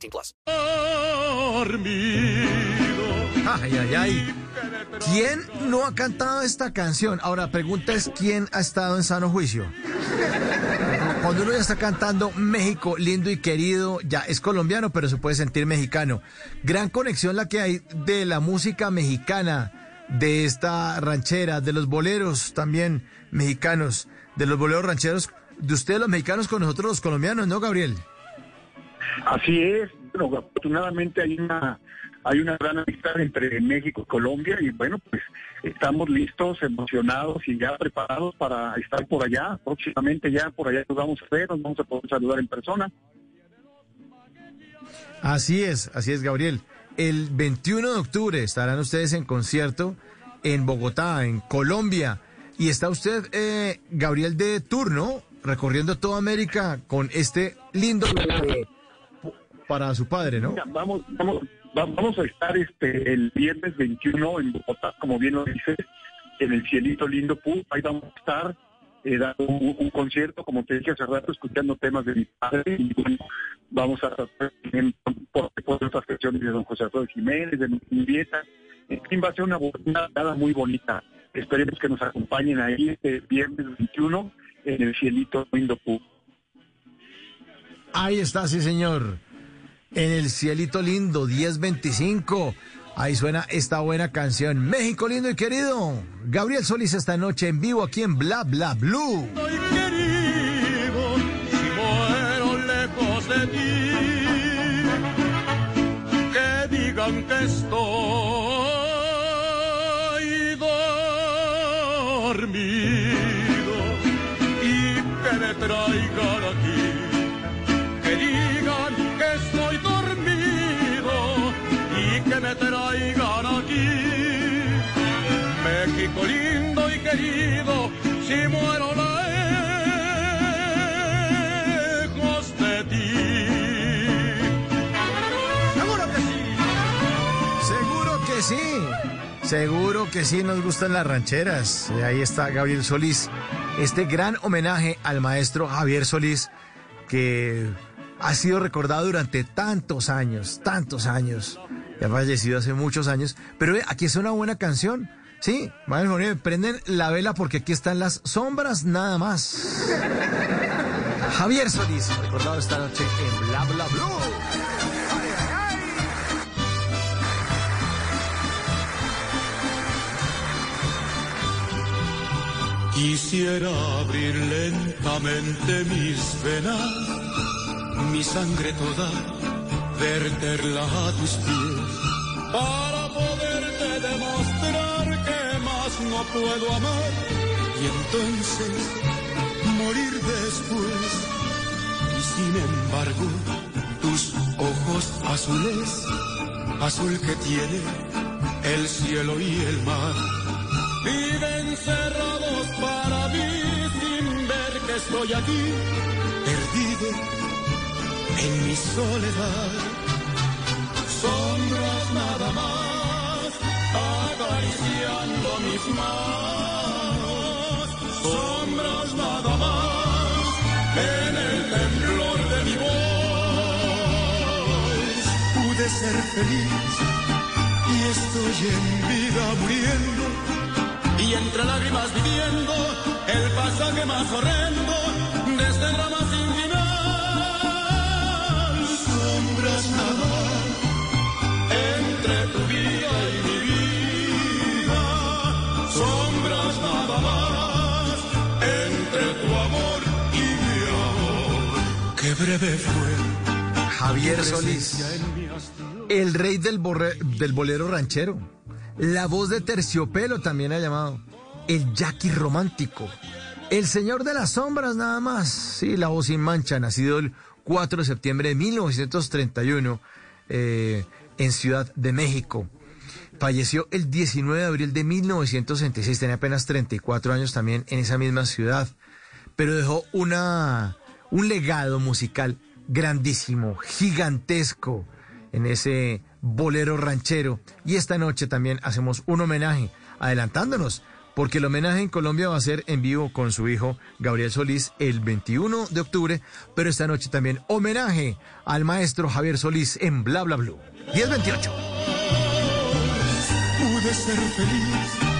18 plus. Ay, ay, ay. ¿Quién no ha cantado esta canción? Ahora, pregunta es quién ha estado en sano juicio. Cuando uno ya está cantando México, lindo y querido, ya es colombiano, pero se puede sentir mexicano. Gran conexión la que hay de la música mexicana de esta ranchera, de los boleros también mexicanos, de los boleros rancheros, de ustedes los mexicanos con nosotros los colombianos, ¿no, Gabriel? Así es, bueno, afortunadamente hay una hay una gran amistad entre México y Colombia y bueno, pues estamos listos, emocionados y ya preparados para estar por allá. Próximamente ya por allá nos vamos a ver, nos vamos a poder saludar en persona. Así es, así es, Gabriel. El 21 de octubre estarán ustedes en concierto en Bogotá, en Colombia. Y está usted, eh, Gabriel, de turno, recorriendo toda América con este lindo para su padre, ¿no? Vamos, vamos, vamos a estar este el viernes 21 en Bogotá, como bien lo dices, en el cielito lindo Pú. Ahí vamos a estar eh, dando un, concierto, como te dije hace rato, escuchando temas de mi padre. Y bueno, vamos a estar por, por otras canciones de don José Alfredo Jiménez, de mi. En fin, va a ser una nada muy bonita. Esperemos que nos acompañen ahí este viernes 21 en el cielito lindo Pú. Ahí está, sí, señor. En el cielito lindo, 1025. Ahí suena esta buena canción. México lindo y querido. Gabriel Solís esta noche en vivo aquí en Bla Bla Blue. Que digan que estoy Lindo y querido, si muero lejos de ti. Seguro que sí. Seguro que sí. Seguro que sí nos gustan las rancheras. Y ahí está Gabriel Solís. Este gran homenaje al maestro Javier Solís que ha sido recordado durante tantos años, tantos años. Ya ha fallecido hace muchos años. Pero ve, aquí es una buena canción. Sí, Manuel prenden la vela porque aquí están las sombras nada más. Javier Solís, recordado esta noche en Bla Bla Blue. Quisiera abrir lentamente mis venas, mi sangre toda, verterla a tus pies, para puedo amar y entonces morir después. Y sin embargo, tus ojos azules, azul que tiene el cielo y el mar, viven cerrados para mí sin ver que estoy aquí, perdido en mi soledad. Sombras nada más, mis. Sombras nada más, en el temblor de mi voz. Pude ser feliz y estoy en vida muriendo y entre lágrimas viviendo el pasaje más horrendo de este breve fue. Javier Solís, el rey del, borre- del bolero ranchero, la voz de terciopelo también ha llamado, el Jackie romántico, el señor de las sombras nada más, sí, la voz sin mancha, nacido el 4 de septiembre de 1931 eh, en Ciudad de México. Falleció el 19 de abril de 1966, tenía apenas 34 años también en esa misma ciudad, pero dejó una, un legado musical grandísimo, gigantesco en ese bolero ranchero. Y esta noche también hacemos un homenaje, adelantándonos, porque el homenaje en Colombia va a ser en vivo con su hijo Gabriel Solís el 21 de octubre, pero esta noche también homenaje al maestro Javier Solís en Bla Bla Blue. 1028. Pude ser feliz.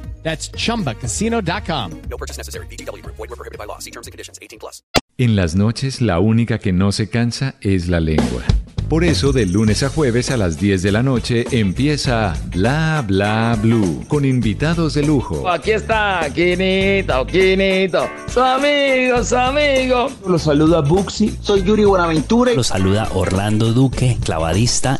That's chumbacasino.com. No purchase necessary. VGW Group. Void were prohibited by law. See terms and conditions. 18 plus. En las noches la única que no se cansa es la lengua. Por eso de lunes a jueves a las 10 de la noche empieza Bla Bla Blue con invitados de lujo. Aquí está, Quinito, Quinito, su amigo, su amigo. Los saluda Buxi, soy Yuri Buenaventura. Los saluda Orlando Duque, clavadista.